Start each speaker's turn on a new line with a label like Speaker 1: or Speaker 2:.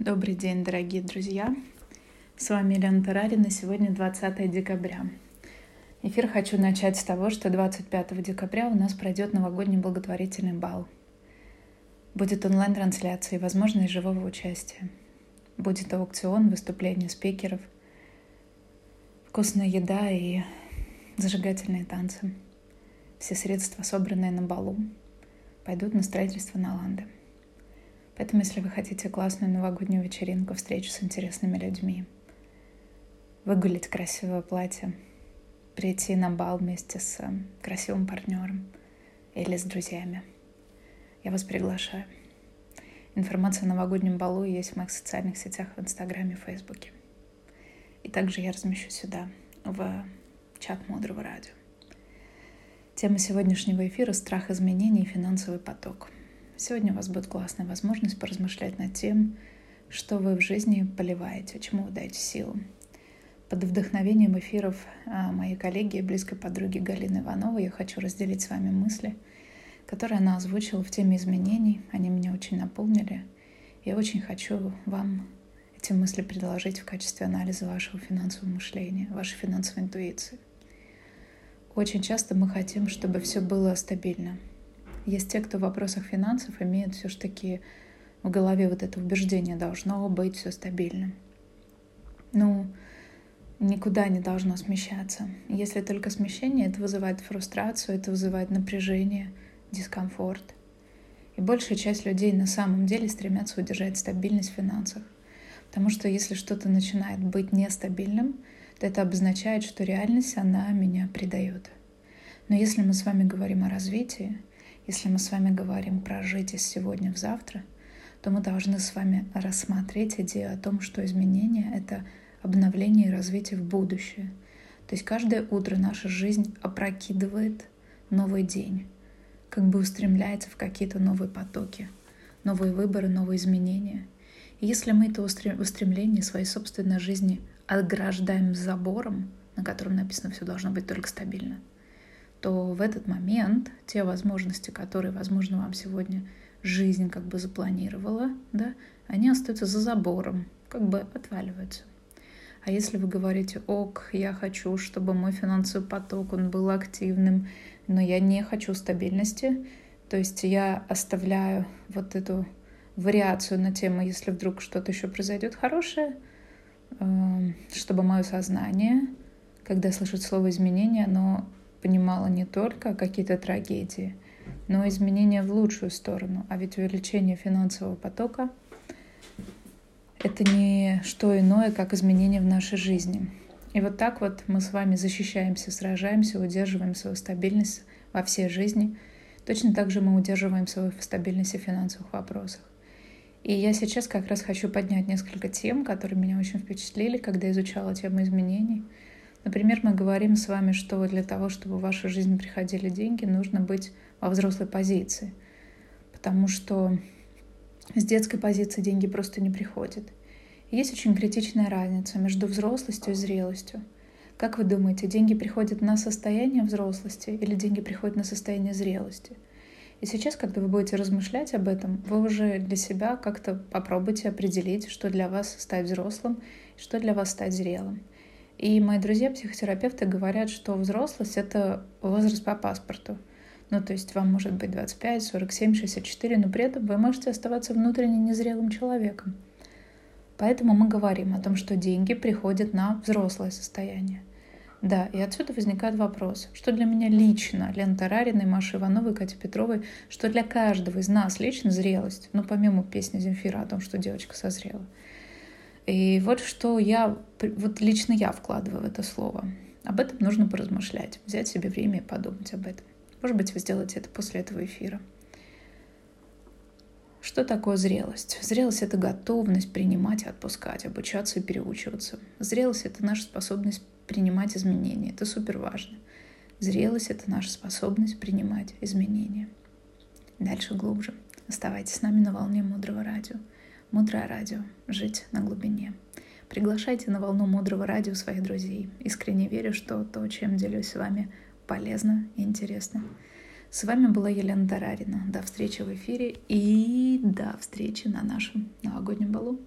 Speaker 1: Добрый день, дорогие друзья! С вами Елена Тарарина. Сегодня 20 декабря. Эфир хочу начать с того, что 25 декабря у нас пройдет новогодний благотворительный бал. Будет онлайн-трансляция и возможность живого участия. Будет аукцион, выступления спикеров, вкусная еда и зажигательные танцы. Все средства, собранные на балу, пойдут на строительство Наланды. Поэтому, если вы хотите классную новогоднюю вечеринку, встречу с интересными людьми, выгулить красивое платье, прийти на бал вместе с э, красивым партнером или с друзьями, я вас приглашаю. Информация о новогоднем балу есть в моих социальных сетях в Инстаграме и Фейсбуке. И также я размещу сюда, в чат Мудрого Радио. Тема сегодняшнего эфира — страх изменений и финансовый поток — Сегодня у вас будет классная возможность поразмышлять над тем, что вы в жизни поливаете, чему вы даете силу. Под вдохновением эфиров а, моей коллеги и близкой подруги Галины Ивановой я хочу разделить с вами мысли, которые она озвучила в теме изменений. Они меня очень наполнили. Я очень хочу вам эти мысли предложить в качестве анализа вашего финансового мышления, вашей финансовой интуиции. Очень часто мы хотим, чтобы все было стабильно, есть те, кто в вопросах финансов имеет все же таки в голове вот это убеждение, должно быть все стабильным. Ну, никуда не должно смещаться. Если только смещение, это вызывает фрустрацию, это вызывает напряжение, дискомфорт. И большая часть людей на самом деле стремятся удержать стабильность в финансах. Потому что если что-то начинает быть нестабильным, то это обозначает, что реальность, она меня предает. Но если мы с вами говорим о развитии, если мы с вами говорим про жить из сегодня в завтра, то мы должны с вами рассмотреть идею о том, что изменение — это обновление и развитие в будущее. То есть каждое утро наша жизнь опрокидывает новый день, как бы устремляется в какие-то новые потоки, новые выборы, новые изменения. И если мы это устремление своей собственной жизни ограждаем забором, на котором написано «все должно быть только стабильно», то в этот момент те возможности, которые, возможно, вам сегодня жизнь как бы запланировала, да, они остаются за забором, как бы отваливаются. А если вы говорите, ок, я хочу, чтобы мой финансовый поток, он был активным, но я не хочу стабильности, то есть я оставляю вот эту вариацию на тему, если вдруг что-то еще произойдет хорошее, эм, чтобы мое сознание, когда слышит слово изменение, оно понимала не только какие-то трагедии, но и изменения в лучшую сторону. А ведь увеличение финансового потока — это не что иное, как изменение в нашей жизни. И вот так вот мы с вами защищаемся, сражаемся, удерживаем свою стабильность во всей жизни. Точно так же мы удерживаем свою стабильность в финансовых вопросах. И я сейчас как раз хочу поднять несколько тем, которые меня очень впечатлили, когда изучала тему изменений — Например, мы говорим с вами, что для того, чтобы в вашу жизнь приходили деньги, нужно быть во взрослой позиции. Потому что с детской позиции деньги просто не приходят. Есть очень критичная разница между взрослостью и зрелостью. Как вы думаете, деньги приходят на состояние взрослости или деньги приходят на состояние зрелости? И сейчас, когда вы будете размышлять об этом, вы уже для себя как-то попробуйте определить, что для вас стать взрослым, что для вас стать зрелым. И мои друзья-психотерапевты говорят, что взрослость — это возраст по паспорту. Ну, то есть вам может быть 25, 47, 64, но при этом вы можете оставаться внутренне незрелым человеком. Поэтому мы говорим о том, что деньги приходят на взрослое состояние. Да, и отсюда возникает вопрос, что для меня лично, Лен Тарариной, Маши Ивановой, Кати Петровой, что для каждого из нас лично зрелость, ну, помимо песни Земфира о том, что девочка созрела — и вот что я, вот лично я вкладываю в это слово. Об этом нужно поразмышлять, взять себе время и подумать об этом. Может быть, вы сделаете это после этого эфира. Что такое зрелость? Зрелость — это готовность принимать и отпускать, обучаться и переучиваться. Зрелость — это наша способность принимать изменения. Это супер важно. Зрелость — это наша способность принимать изменения. Дальше глубже. Оставайтесь с нами на волне Мудрого Радио. Мудрое радио. Жить на глубине. Приглашайте на волну мудрого радио своих друзей. Искренне верю, что то, чем делюсь с вами, полезно и интересно. С вами была Елена Тарарина. До встречи в эфире и до встречи на нашем новогоднем балу.